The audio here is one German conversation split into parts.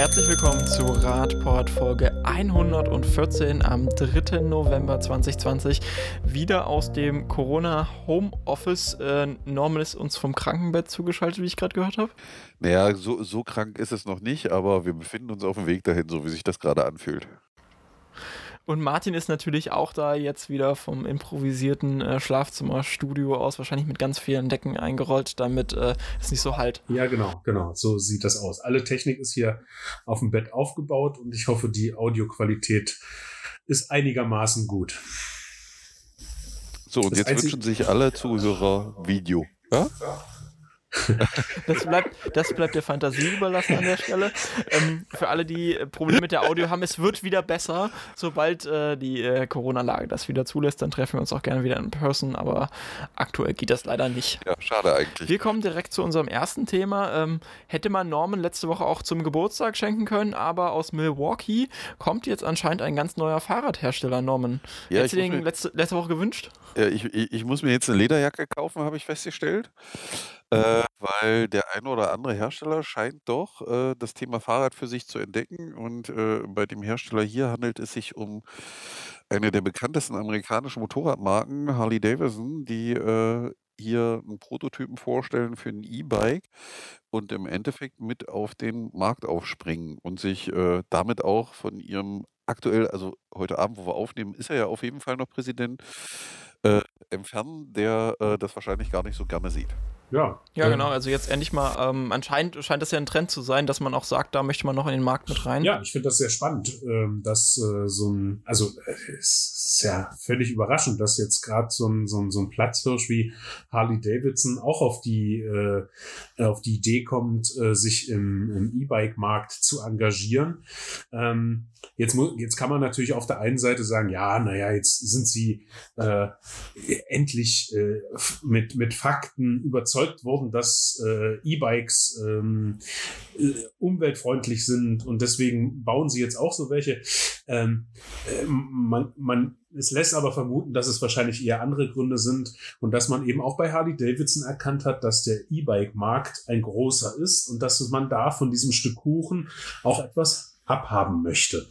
Herzlich willkommen zu Radport Folge 114 am 3. November 2020. Wieder aus dem Corona Homeoffice. Äh, Norman ist uns vom Krankenbett zugeschaltet, wie ich gerade gehört habe. Naja, so, so krank ist es noch nicht, aber wir befinden uns auf dem Weg dahin, so wie sich das gerade anfühlt. Und Martin ist natürlich auch da jetzt wieder vom improvisierten äh, Schlafzimmerstudio aus, wahrscheinlich mit ganz vielen Decken eingerollt, damit äh, es nicht so halt. Ja, genau, genau. So sieht das aus. Alle Technik ist hier auf dem Bett aufgebaut und ich hoffe, die Audioqualität ist einigermaßen gut. So, und das jetzt wünschen sich alle Zuhörer Video. Ja? ja. Das bleibt, das bleibt der Fantasie überlassen an der Stelle. Ähm, für alle, die Probleme mit der Audio haben, es wird wieder besser. Sobald äh, die äh, Corona-Lage das wieder zulässt, dann treffen wir uns auch gerne wieder in Person, aber aktuell geht das leider nicht. Ja, schade eigentlich. Wir kommen direkt zu unserem ersten Thema. Ähm, hätte man Norman letzte Woche auch zum Geburtstag schenken können, aber aus Milwaukee kommt jetzt anscheinend ein ganz neuer Fahrradhersteller, Norman. Ja, Hättest du den letzte, letzte Woche gewünscht? Ja, ich, ich, ich muss mir jetzt eine Lederjacke kaufen, habe ich festgestellt. Äh, weil der eine oder andere Hersteller scheint doch äh, das Thema Fahrrad für sich zu entdecken. Und äh, bei dem Hersteller hier handelt es sich um eine der bekanntesten amerikanischen Motorradmarken, Harley Davidson, die äh, hier einen Prototypen vorstellen für ein E-Bike und im Endeffekt mit auf den Markt aufspringen und sich äh, damit auch von ihrem aktuell, also heute Abend, wo wir aufnehmen, ist er ja auf jeden Fall noch Präsident, äh, entfernen, der äh, das wahrscheinlich gar nicht so gerne sieht. Ja. Ja, genau. Also jetzt endlich mal, ähm, anscheinend scheint das ja ein Trend zu sein, dass man auch sagt, da möchte man noch in den Markt mit rein. Ja, ich finde das sehr spannend, ähm, dass äh, so ein, also äh, es ist ja völlig überraschend, dass jetzt gerade so ein, so, ein, so ein Platzhirsch wie Harley Davidson auch auf die, äh, auf die Idee kommt, äh, sich im, im E-Bike-Markt zu engagieren. Ähm, jetzt, jetzt kann man natürlich auf der einen Seite sagen, ja, naja, jetzt sind sie äh, endlich äh, mit, mit Fakten überzeugt überzeugt worden, dass äh, E-Bikes ähm, äh, umweltfreundlich sind und deswegen bauen sie jetzt auch so welche. Ähm, äh, man, man, es lässt aber vermuten, dass es wahrscheinlich eher andere Gründe sind und dass man eben auch bei Harley Davidson erkannt hat, dass der E-Bike-Markt ein großer ist und dass man da von diesem Stück Kuchen auch etwas abhaben möchte.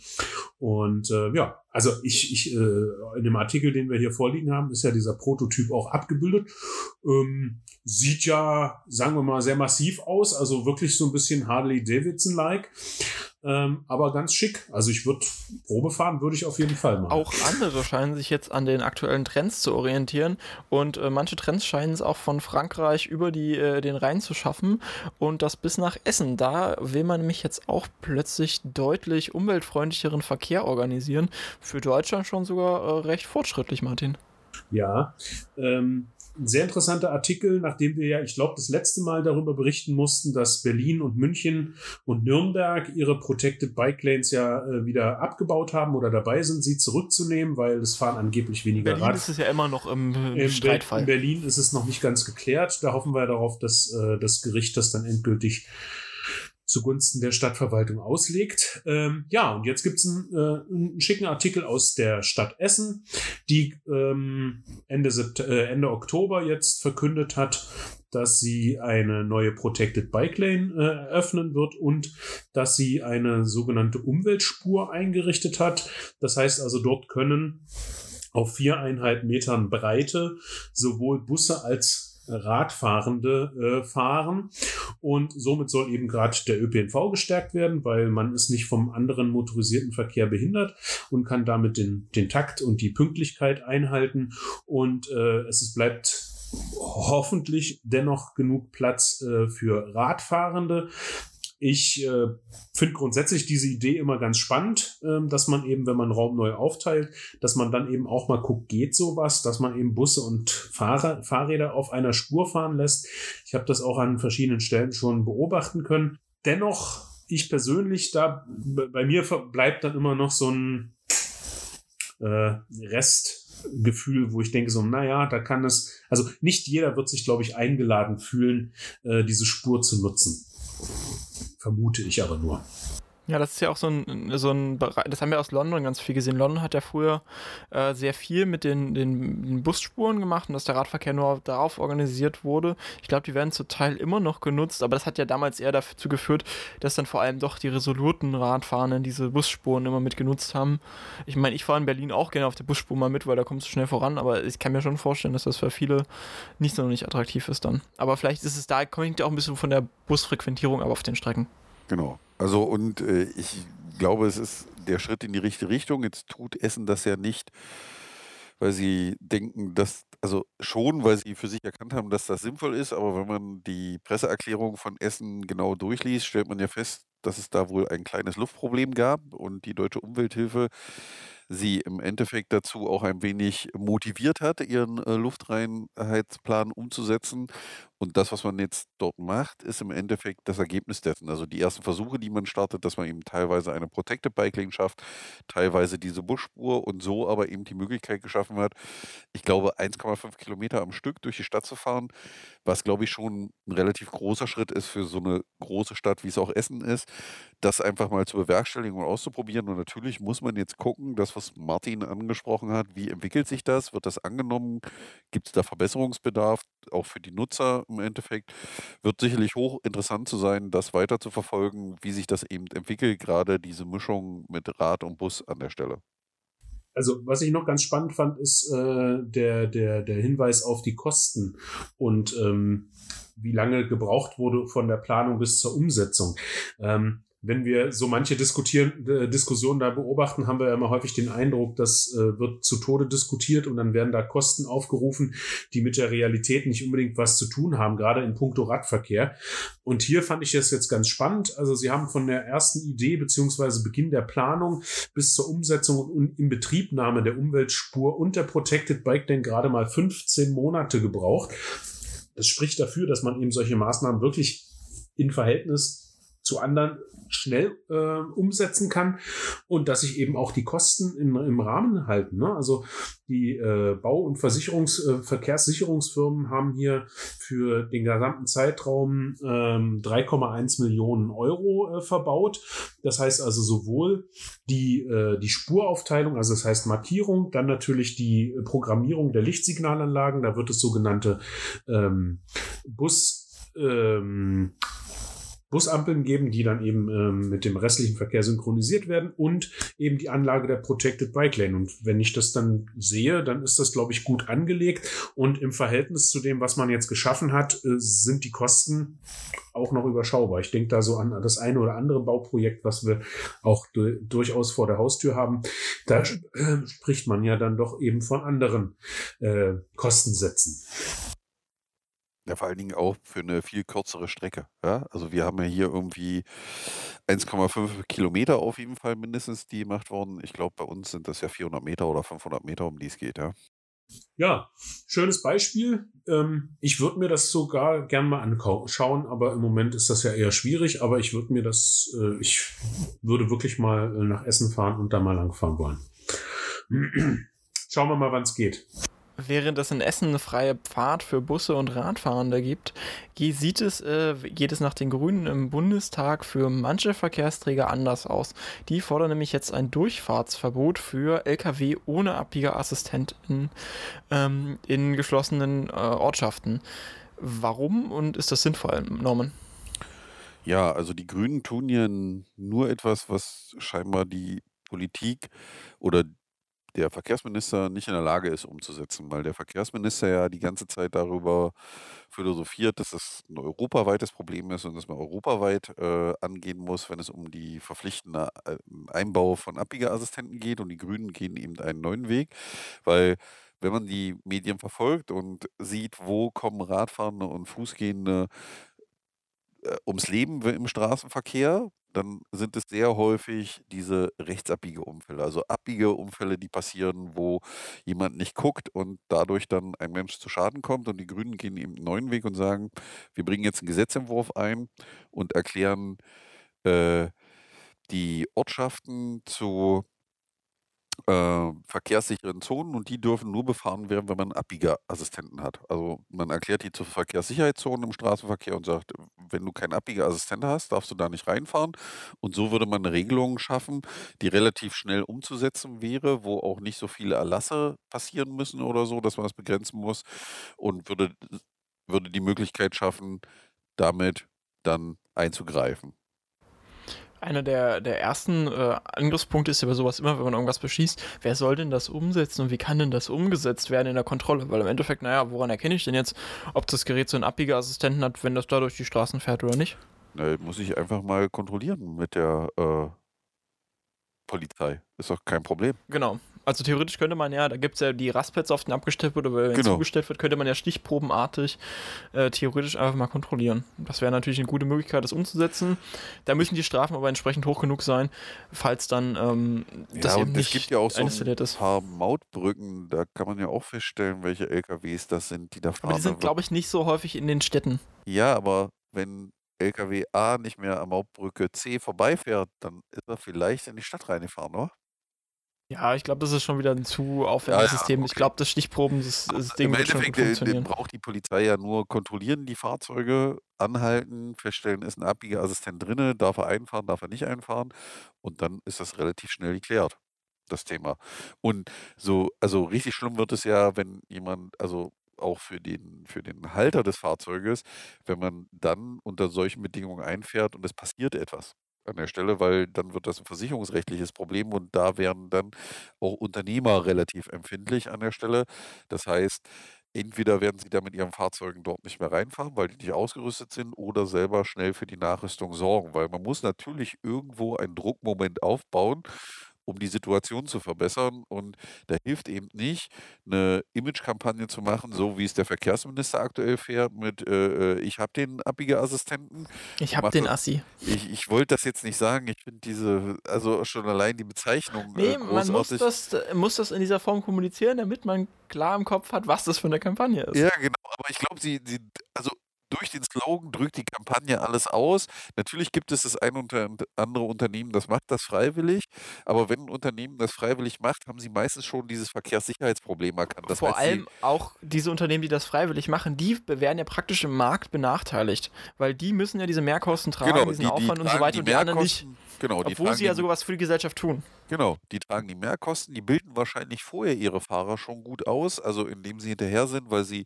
Und äh, ja, also ich, ich äh, in dem Artikel, den wir hier vorliegen haben, ist ja dieser Prototyp auch abgebildet. Ähm, sieht ja, sagen wir mal, sehr massiv aus, also wirklich so ein bisschen Harley Davidson-like. Ähm, aber ganz schick. Also ich würde Probe fahren, würde ich auf jeden Fall machen. Auch andere scheinen sich jetzt an den aktuellen Trends zu orientieren und äh, manche Trends scheinen es auch von Frankreich über die, äh, den Rhein zu schaffen und das bis nach Essen. Da will man nämlich jetzt auch plötzlich deutlich umweltfreundlicheren Verkehr organisieren. Für Deutschland schon sogar äh, recht fortschrittlich, Martin. Ja, ähm, ein sehr interessanter Artikel, nachdem wir ja, ich glaube, das letzte Mal darüber berichten mussten, dass Berlin und München und Nürnberg ihre Protected Bike Lanes ja äh, wieder abgebaut haben oder dabei sind, sie zurückzunehmen, weil es fahren angeblich weniger Berlin Rad. ist es ja immer noch im, im Streitfall. In Berlin ist es noch nicht ganz geklärt. Da hoffen wir darauf, dass äh, das Gericht das dann endgültig zugunsten der Stadtverwaltung auslegt. Ähm, ja, und jetzt gibt's einen, äh, einen schicken Artikel aus der Stadt Essen, die ähm, Ende, äh, Ende Oktober jetzt verkündet hat, dass sie eine neue Protected Bike Lane äh, öffnen wird und dass sie eine sogenannte Umweltspur eingerichtet hat. Das heißt also, dort können auf viereinhalb Metern Breite sowohl Busse als Radfahrende äh, fahren. Und somit soll eben gerade der ÖPNV gestärkt werden, weil man ist nicht vom anderen motorisierten Verkehr behindert und kann damit den, den Takt und die Pünktlichkeit einhalten. Und äh, es ist, bleibt hoffentlich dennoch genug Platz äh, für Radfahrende. Ich äh, finde grundsätzlich diese Idee immer ganz spannend, äh, dass man eben, wenn man Raum neu aufteilt, dass man dann eben auch mal guckt, geht sowas, dass man eben Busse und Fahrer, Fahrräder auf einer Spur fahren lässt. Ich habe das auch an verschiedenen Stellen schon beobachten können. Dennoch, ich persönlich, da bei mir bleibt dann immer noch so ein äh, Restgefühl, wo ich denke so, naja, da kann es, also nicht jeder wird sich, glaube ich, eingeladen fühlen, äh, diese Spur zu nutzen vermute ich aber nur. Ja, das ist ja auch so ein, so ein Bereich, das haben wir aus London ganz viel gesehen. London hat ja früher äh, sehr viel mit den, den, den, Busspuren gemacht und dass der Radverkehr nur darauf organisiert wurde. Ich glaube, die werden zum Teil immer noch genutzt, aber das hat ja damals eher dazu geführt, dass dann vor allem doch die resoluten Radfahrenden diese Busspuren immer mit genutzt haben. Ich meine, ich fahre in Berlin auch gerne auf der Busspur mal mit, weil da kommst du schnell voran, aber ich kann mir schon vorstellen, dass das für viele nicht so nicht attraktiv ist dann. Aber vielleicht ist es da, kommt ja auch ein bisschen von der Busfrequentierung ab auf den Strecken. Genau. Also und äh, ich glaube, es ist der Schritt in die richtige Richtung. Jetzt tut Essen das ja nicht, weil sie denken, dass, also schon, weil sie für sich erkannt haben, dass das sinnvoll ist, aber wenn man die Presseerklärung von Essen genau durchliest, stellt man ja fest, dass es da wohl ein kleines Luftproblem gab und die Deutsche Umwelthilfe sie im Endeffekt dazu auch ein wenig motiviert hat, ihren äh, Luftreinheitsplan umzusetzen und das, was man jetzt dort macht, ist im Endeffekt das Ergebnis dessen. Also die ersten Versuche, die man startet, dass man eben teilweise eine Protected Bike Lane schafft, teilweise diese Busspur und so aber eben die Möglichkeit geschaffen hat, ich glaube 1,5 Kilometer am Stück durch die Stadt zu fahren, was glaube ich schon ein relativ großer Schritt ist für so eine große Stadt, wie es auch Essen ist, das einfach mal zu bewerkstelligen und auszuprobieren. Und natürlich muss man jetzt gucken, das, was Martin angesprochen hat, wie entwickelt sich das? Wird das angenommen? Gibt es da Verbesserungsbedarf, auch für die Nutzer? Im Endeffekt. Wird sicherlich hochinteressant zu sein, das weiter zu verfolgen, wie sich das eben entwickelt, gerade diese Mischung mit Rad und Bus an der Stelle. Also, was ich noch ganz spannend fand, ist äh, der, der, der Hinweis auf die Kosten und ähm, wie lange gebraucht wurde von der Planung bis zur Umsetzung. Ähm, wenn wir so manche diskutieren, äh, Diskussionen da beobachten, haben wir ja immer häufig den Eindruck, das äh, wird zu Tode diskutiert und dann werden da Kosten aufgerufen, die mit der Realität nicht unbedingt was zu tun haben, gerade in puncto Radverkehr. Und hier fand ich das jetzt ganz spannend. Also Sie haben von der ersten Idee beziehungsweise Beginn der Planung bis zur Umsetzung und Inbetriebnahme der Umweltspur und der Protected Bike Lane gerade mal 15 Monate gebraucht. Das spricht dafür, dass man eben solche Maßnahmen wirklich in Verhältnis zu anderen schnell äh, umsetzen kann und dass sich eben auch die Kosten im, im Rahmen halten. Ne? Also die äh, Bau- und Versicherungs-, äh, Verkehrssicherungsfirmen haben hier für den gesamten Zeitraum ähm, 3,1 Millionen Euro äh, verbaut. Das heißt also sowohl die, äh, die Spuraufteilung, also das heißt Markierung, dann natürlich die Programmierung der Lichtsignalanlagen. Da wird es sogenannte ähm, Bus ähm, Busampeln geben, die dann eben ähm, mit dem restlichen Verkehr synchronisiert werden und eben die Anlage der Protected Bike Lane. Und wenn ich das dann sehe, dann ist das, glaube ich, gut angelegt. Und im Verhältnis zu dem, was man jetzt geschaffen hat, äh, sind die Kosten auch noch überschaubar. Ich denke da so an das eine oder andere Bauprojekt, was wir auch du durchaus vor der Haustür haben. Da äh, spricht man ja dann doch eben von anderen äh, Kostensätzen. Ja, vor allen Dingen auch für eine viel kürzere Strecke. Ja? Also wir haben ja hier irgendwie 1,5 Kilometer auf jeden Fall mindestens, die gemacht worden. Ich glaube, bei uns sind das ja 400 Meter oder 500 Meter, um die es geht, ja. Ja, schönes Beispiel. Ähm, ich würde mir das sogar gern mal anschauen, aber im Moment ist das ja eher schwierig. Aber ich würde mir das, äh, ich würde wirklich mal äh, nach Essen fahren und da mal langfahren wollen. Schauen wir mal, wann es geht während es in Essen eine freie Pfad für Busse und Radfahrende gibt, sieht es, äh, geht es nach den Grünen im Bundestag für manche Verkehrsträger anders aus. Die fordern nämlich jetzt ein Durchfahrtsverbot für Lkw ohne Abbiegerassistenten ähm, in geschlossenen äh, Ortschaften. Warum und ist das sinnvoll, Norman? Ja, also die Grünen tun ja nur etwas, was scheinbar die Politik oder der Verkehrsminister nicht in der Lage ist umzusetzen, weil der Verkehrsminister ja die ganze Zeit darüber philosophiert, dass das ein europaweites Problem ist und dass man europaweit äh, angehen muss, wenn es um die verpflichtende äh, Einbau von Abbiegeassistenten geht. Und die Grünen gehen eben einen neuen Weg, weil wenn man die Medien verfolgt und sieht, wo kommen Radfahrende und Fußgehende äh, ums Leben im Straßenverkehr, dann sind es sehr häufig diese Rechtsabbiegeunfälle, also Abbiegeunfälle, die passieren, wo jemand nicht guckt und dadurch dann ein Mensch zu Schaden kommt. Und die Grünen gehen eben einen neuen Weg und sagen, wir bringen jetzt einen Gesetzentwurf ein und erklären äh, die Ortschaften zu äh, verkehrssicheren Zonen und die dürfen nur befahren werden, wenn man Abbiegerassistenten hat. Also man erklärt die zur Verkehrssicherheitszonen im Straßenverkehr und sagt, wenn du keinen Abbiegerassistent hast, darfst du da nicht reinfahren. Und so würde man eine Regelung schaffen, die relativ schnell umzusetzen wäre, wo auch nicht so viele Erlasse passieren müssen oder so, dass man das begrenzen muss und würde, würde die Möglichkeit schaffen, damit dann einzugreifen. Einer der, der ersten äh, Angriffspunkte ist ja bei sowas immer, wenn man irgendwas beschießt, wer soll denn das umsetzen und wie kann denn das umgesetzt werden in der Kontrolle? Weil im Endeffekt, naja, woran erkenne ich denn jetzt, ob das Gerät so einen Abbiegeassistenten hat, wenn das da durch die Straßen fährt oder nicht? Na, muss ich einfach mal kontrollieren mit der äh, Polizei. Ist doch kein Problem. Genau. Also theoretisch könnte man ja, da gibt es ja die Rastplätze, auf denen abgestellt wird, oder wenn genau. zugestellt wird, könnte man ja stichprobenartig äh, theoretisch einfach mal kontrollieren. Das wäre natürlich eine gute Möglichkeit, das umzusetzen. Da müssen die Strafen aber entsprechend hoch genug sein, falls dann ähm, das ja, eben nicht es gibt ja auch so ein paar Mautbrücken, da kann man ja auch feststellen, welche LKWs das sind, die da fahren. Aber die sind, glaube ich, nicht so häufig in den Städten. Ja, aber wenn LKW A nicht mehr am Mautbrücke C vorbeifährt, dann ist er vielleicht in die Stadt reingefahren, oder? Ja, ich glaube, das ist schon wieder ein zu aufwendiges ja, ja, System. Okay. Ich glaube, das Stichproben, das, das Ding Im wird schon gut äh, funktionieren. braucht die Polizei ja nur kontrollieren die Fahrzeuge, anhalten, feststellen, ist ein Abbiegeassistent drin, darf er einfahren, darf er nicht einfahren und dann ist das relativ schnell geklärt, das Thema. Und so, also richtig schlimm wird es ja, wenn jemand, also auch für den, für den Halter des Fahrzeuges, wenn man dann unter solchen Bedingungen einfährt und es passiert etwas an der Stelle, weil dann wird das ein versicherungsrechtliches Problem und da wären dann auch Unternehmer relativ empfindlich an der Stelle. Das heißt, entweder werden sie da mit ihren Fahrzeugen dort nicht mehr reinfahren, weil die nicht ausgerüstet sind, oder selber schnell für die Nachrüstung sorgen, weil man muss natürlich irgendwo einen Druckmoment aufbauen um die Situation zu verbessern. Und da hilft eben nicht, eine Imagekampagne zu machen, so wie es der Verkehrsminister aktuell fährt, mit äh, äh ich habe den Abbiegeassistenten. Ich habe den Assi. Ich, ich wollte das jetzt nicht sagen. Ich finde diese, also schon allein die Bezeichnung. Äh, nee, äh, man muss das, muss das in dieser Form kommunizieren, damit man klar im Kopf hat, was das für eine Kampagne ist. Ja, genau. Aber ich glaube, sie, sie, also durch den Slogan drückt die Kampagne alles aus. Natürlich gibt es das ein oder andere Unternehmen, das macht das freiwillig, aber wenn ein Unternehmen das freiwillig macht, haben sie meistens schon dieses Verkehrssicherheitsproblem erkannt. Das Vor allem auch diese Unternehmen, die das freiwillig machen, die werden ja praktisch im Markt benachteiligt, weil die müssen ja diese Mehrkosten tragen, genau, diesen die, die Aufwand und so weiter und die anderen nicht. Genau, obwohl sie ja sogar was für die Gesellschaft tun. Genau, die tragen die Mehrkosten, die bilden wahrscheinlich vorher ihre Fahrer schon gut aus, also indem sie hinterher sind, weil sie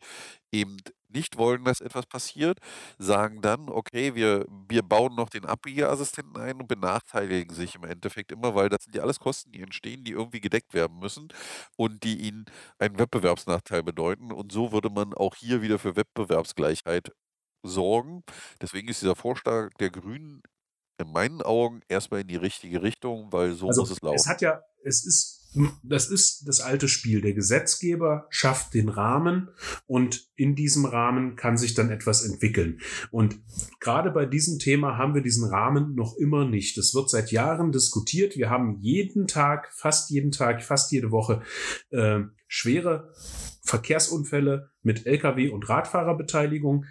eben nicht wollen, dass etwas passiert, sagen dann, okay, wir, wir bauen noch den Abbiegeassistenten ein und benachteiligen sich im Endeffekt immer, weil das sind ja alles Kosten, die entstehen, die irgendwie gedeckt werden müssen und die ihnen einen Wettbewerbsnachteil bedeuten. Und so würde man auch hier wieder für Wettbewerbsgleichheit sorgen. Deswegen ist dieser Vorschlag der Grünen in meinen Augen erstmal in die richtige Richtung, weil so also muss es laufen. Es hat ja, es ist das ist das alte Spiel. Der Gesetzgeber schafft den Rahmen und in diesem Rahmen kann sich dann etwas entwickeln. Und gerade bei diesem Thema haben wir diesen Rahmen noch immer nicht. Es wird seit Jahren diskutiert. Wir haben jeden Tag, fast jeden Tag, fast jede Woche äh, schwere Verkehrsunfälle mit Lkw- und Radfahrerbeteiligung,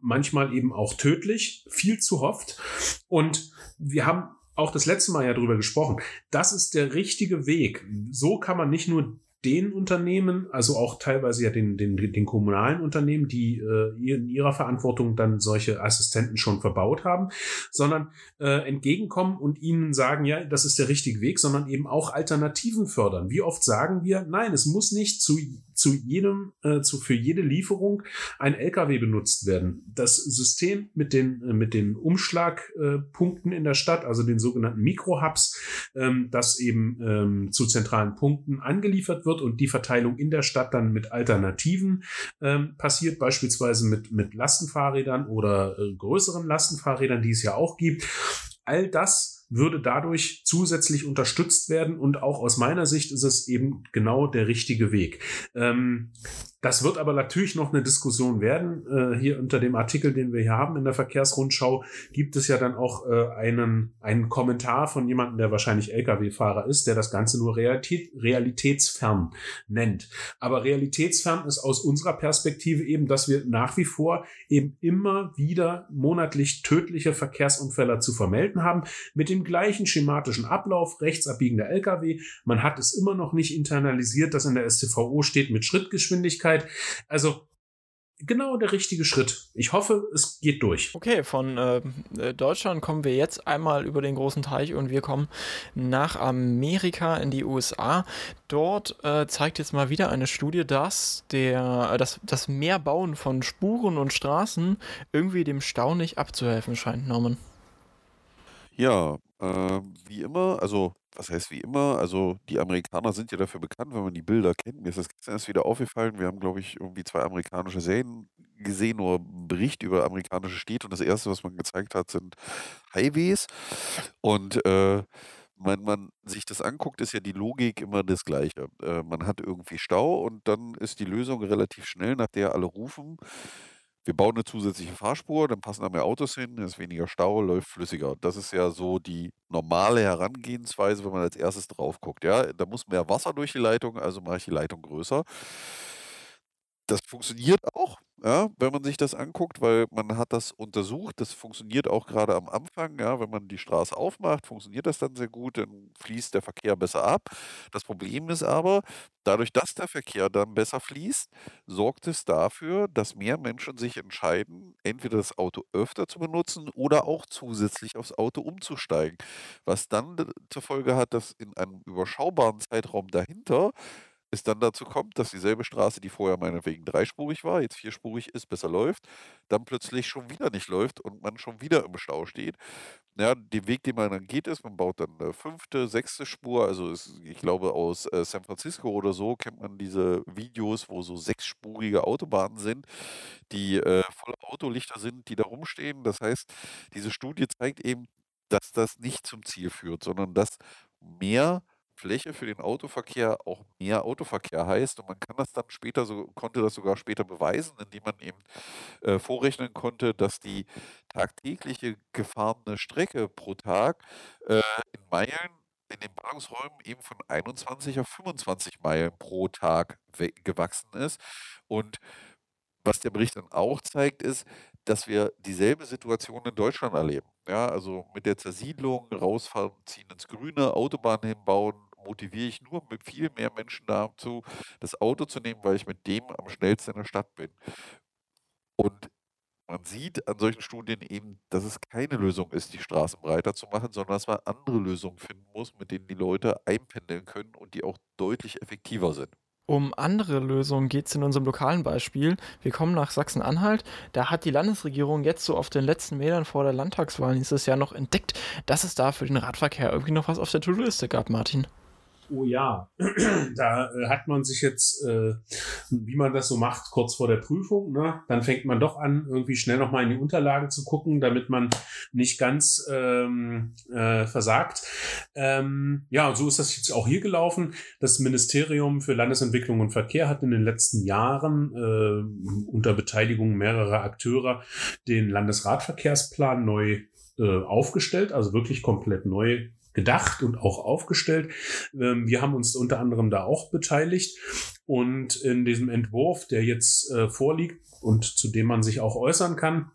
manchmal eben auch tödlich, viel zu oft. Und wir haben auch das letzte Mal ja drüber gesprochen. Das ist der richtige Weg. So kann man nicht nur den Unternehmen, also auch teilweise ja den, den, den kommunalen Unternehmen, die äh, in ihrer Verantwortung dann solche Assistenten schon verbaut haben, sondern äh, entgegenkommen und ihnen sagen, ja, das ist der richtige Weg, sondern eben auch Alternativen fördern. Wie oft sagen wir, nein, es muss nicht zu, zu jedem, äh, zu, für jede Lieferung ein LKW benutzt werden. Das System mit den, äh, mit den Umschlagpunkten in der Stadt, also den sogenannten Mikrohubs, ähm, das eben ähm, zu zentralen Punkten angeliefert wird, wird und die Verteilung in der Stadt dann mit Alternativen ähm, passiert, beispielsweise mit, mit Lastenfahrrädern oder äh, größeren Lastenfahrrädern, die es ja auch gibt. All das würde dadurch zusätzlich unterstützt werden und auch aus meiner Sicht ist es eben genau der richtige Weg. Ähm, das wird aber natürlich noch eine Diskussion werden. Äh, hier unter dem Artikel, den wir hier haben in der Verkehrsrundschau, gibt es ja dann auch äh, einen, einen Kommentar von jemandem, der wahrscheinlich Lkw-Fahrer ist, der das Ganze nur Realität, realitätsfern nennt. Aber realitätsfern ist aus unserer Perspektive eben, dass wir nach wie vor eben immer wieder monatlich tödliche Verkehrsunfälle zu vermelden haben, mit dem gleichen schematischen Ablauf, rechtsabbiegender Lkw. Man hat es immer noch nicht internalisiert, dass in der STVO steht mit Schrittgeschwindigkeit Möglichkeit. Also genau der richtige Schritt. Ich hoffe, es geht durch. Okay, von äh, Deutschland kommen wir jetzt einmal über den großen Teich und wir kommen nach Amerika in die USA. Dort äh, zeigt jetzt mal wieder eine Studie, dass der, äh, das, das Mehrbauen von Spuren und Straßen irgendwie dem Stau nicht abzuhelfen scheint, Norman. Ja, äh, wie immer, also was heißt wie immer? Also, die Amerikaner sind ja dafür bekannt, wenn man die Bilder kennt. Mir ist das gestern erst wieder aufgefallen. Wir haben, glaube ich, irgendwie zwei amerikanische Serien gesehen oder Bericht über amerikanische Städte und das erste, was man gezeigt hat, sind Highways. Und äh, wenn man sich das anguckt, ist ja die Logik immer das Gleiche. Äh, man hat irgendwie Stau und dann ist die Lösung relativ schnell, nach der alle rufen wir bauen eine zusätzliche Fahrspur, dann passen da mehr Autos hin, ist weniger Stau, läuft flüssiger. Das ist ja so die normale Herangehensweise, wenn man als erstes drauf guckt. Ja, da muss mehr Wasser durch die Leitung, also mache ich die Leitung größer. Das funktioniert auch, ja, wenn man sich das anguckt, weil man hat das untersucht. Das funktioniert auch gerade am Anfang, ja, wenn man die Straße aufmacht, funktioniert das dann sehr gut, dann fließt der Verkehr besser ab. Das Problem ist aber, dadurch, dass der Verkehr dann besser fließt, sorgt es dafür, dass mehr Menschen sich entscheiden, entweder das Auto öfter zu benutzen oder auch zusätzlich aufs Auto umzusteigen. Was dann zur Folge hat, dass in einem überschaubaren Zeitraum dahinter es dann dazu kommt, dass dieselbe Straße, die vorher meinetwegen dreispurig war, jetzt vierspurig ist, besser läuft, dann plötzlich schon wieder nicht läuft und man schon wieder im Stau steht. Ja, den Weg, den man dann geht, ist, man baut dann eine fünfte, sechste Spur. Also ist, ich glaube, aus äh, San Francisco oder so kennt man diese Videos, wo so sechsspurige Autobahnen sind, die äh, voller Autolichter sind, die da rumstehen. Das heißt, diese Studie zeigt eben, dass das nicht zum Ziel führt, sondern dass mehr Fläche für den Autoverkehr auch mehr Autoverkehr heißt und man kann das dann später so konnte das sogar später beweisen, indem man eben äh, vorrechnen konnte, dass die tagtägliche gefahrene Strecke pro Tag äh, in Meilen in den Ballungsräumen eben von 21 auf 25 Meilen pro Tag gewachsen ist. Und was der Bericht dann auch zeigt, ist, dass wir dieselbe Situation in Deutschland erleben. Ja, also mit der Zersiedlung, rausfahren, ziehen ins Grüne, Autobahnen hinbauen, motiviere ich nur mit viel mehr Menschen dazu, das Auto zu nehmen, weil ich mit dem am schnellsten in der Stadt bin. Und man sieht an solchen Studien eben, dass es keine Lösung ist, die Straßen breiter zu machen, sondern dass man andere Lösungen finden muss, mit denen die Leute einpendeln können und die auch deutlich effektiver sind. Um andere Lösungen geht es in unserem lokalen Beispiel. Wir kommen nach Sachsen-Anhalt. Da hat die Landesregierung jetzt so auf den letzten Metern vor der Landtagswahl dieses Jahr noch entdeckt, dass es da für den Radverkehr irgendwie noch was auf der To-Do-Liste gab, Martin oh ja, da äh, hat man sich jetzt, äh, wie man das so macht, kurz vor der Prüfung, ne? dann fängt man doch an, irgendwie schnell nochmal in die Unterlagen zu gucken, damit man nicht ganz ähm, äh, versagt. Ähm, ja, und so ist das jetzt auch hier gelaufen. Das Ministerium für Landesentwicklung und Verkehr hat in den letzten Jahren äh, unter Beteiligung mehrerer Akteure den Landesradverkehrsplan neu äh, aufgestellt, also wirklich komplett neu gedacht und auch aufgestellt. Ähm, wir haben uns unter anderem da auch beteiligt. Und in diesem Entwurf, der jetzt äh, vorliegt und zu dem man sich auch äußern kann,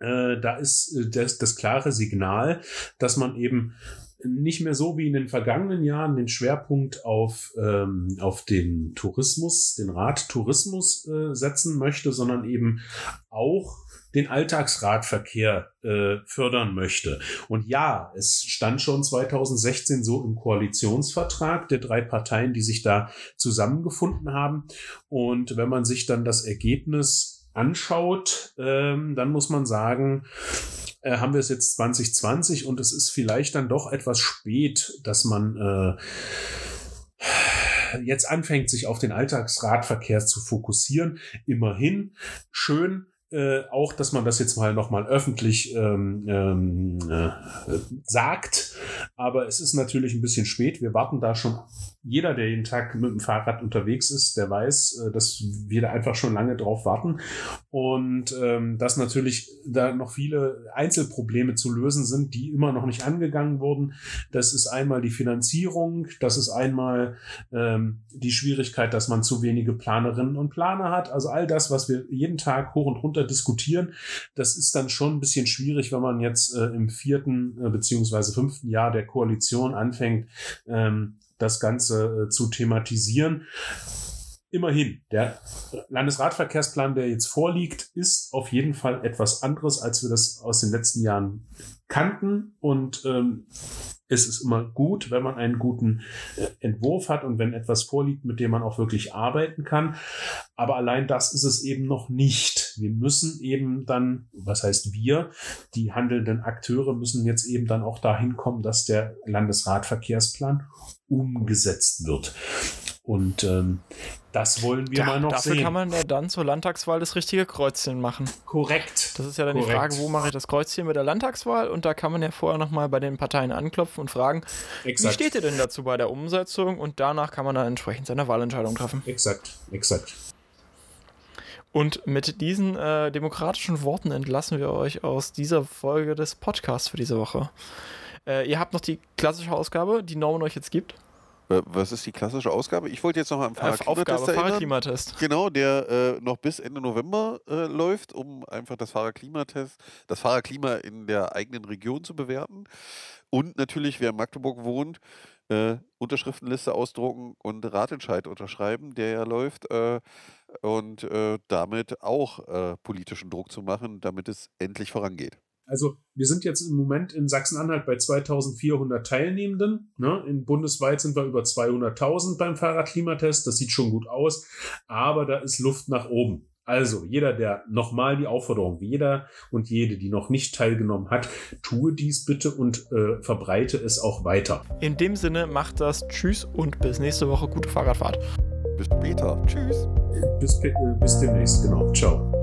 äh, da ist äh, das, das klare Signal, dass man eben nicht mehr so wie in den vergangenen Jahren den Schwerpunkt auf, ähm, auf den Tourismus, den Radtourismus äh, setzen möchte, sondern eben auch den Alltagsradverkehr äh, fördern möchte. Und ja, es stand schon 2016 so im Koalitionsvertrag der drei Parteien, die sich da zusammengefunden haben. Und wenn man sich dann das Ergebnis anschaut, ähm, dann muss man sagen, äh, haben wir es jetzt 2020 und es ist vielleicht dann doch etwas spät, dass man äh, jetzt anfängt, sich auf den Alltagsradverkehr zu fokussieren. Immerhin schön, äh, auch, dass man das jetzt mal nochmal öffentlich ähm, ähm, äh, sagt. Aber es ist natürlich ein bisschen spät. Wir warten da schon. Jeder, der jeden Tag mit dem Fahrrad unterwegs ist, der weiß, äh, dass wir da einfach schon lange drauf warten. Und ähm, dass natürlich da noch viele Einzelprobleme zu lösen sind, die immer noch nicht angegangen wurden. Das ist einmal die Finanzierung, das ist einmal ähm, die Schwierigkeit, dass man zu wenige Planerinnen und Planer hat. Also all das, was wir jeden Tag hoch und runter diskutieren, das ist dann schon ein bisschen schwierig, wenn man jetzt äh, im vierten äh, beziehungsweise fünften Jahr der Koalition anfängt, ähm, das Ganze äh, zu thematisieren. Immerhin, der Landesradverkehrsplan, der jetzt vorliegt, ist auf jeden Fall etwas anderes, als wir das aus den letzten Jahren kannten. Und ähm, es ist immer gut, wenn man einen guten äh, Entwurf hat und wenn etwas vorliegt, mit dem man auch wirklich arbeiten kann. Aber allein das ist es eben noch nicht. Wir müssen eben dann, was heißt wir, die handelnden Akteure müssen jetzt eben dann auch dahin kommen, dass der Landesradverkehrsplan umgesetzt wird. Und ähm, das wollen wir Ja, mal noch dafür sehen. kann man ja dann zur Landtagswahl das richtige Kreuzchen machen. Korrekt. Das ist ja dann die Korrekt. Frage, wo mache ich das Kreuzchen mit der Landtagswahl? Und da kann man ja vorher nochmal bei den Parteien anklopfen und fragen, wie Exakt. steht ihr denn dazu bei der Umsetzung? Und danach kann man dann entsprechend seine Wahlentscheidung treffen. Exakt, exakt. Und mit diesen äh, demokratischen Worten entlassen wir euch aus dieser Folge des Podcasts für diese Woche. Äh, ihr habt noch die klassische Ausgabe, die Norman euch jetzt gibt. Was ist die klassische Ausgabe? Ich wollte jetzt noch mal am Äh, Aufgabe, Fahrradklimatest erinnern. Genau, der äh, noch bis Ende November äh, läuft, um einfach das Fahrerklimatest, das Fahrerklima in der eigenen Region zu bewerten. Und natürlich, wer in Magdeburg wohnt, äh, Unterschriftenliste ausdrucken und Ratentscheid unterschreiben, der ja läuft, äh, und äh, damit auch äh, politischen Druck zu machen, damit es endlich vorangeht. Also wir sind jetzt im Moment in Sachsen-Anhalt bei 2400 Teilnehmenden. Ne? In bundesweit sind wir über 200.000 beim Fahrradklimatest. Das sieht schon gut aus, aber da ist Luft nach oben. Also jeder, der nochmal die Aufforderung, jeder und jede, die noch nicht teilgenommen hat, tue dies bitte und äh, verbreite es auch weiter. In dem Sinne, macht das. Tschüss und bis nächste Woche. Gute Fahrradfahrt. Bis später. Tschüss. Bis, äh, bis demnächst, genau. Ciao.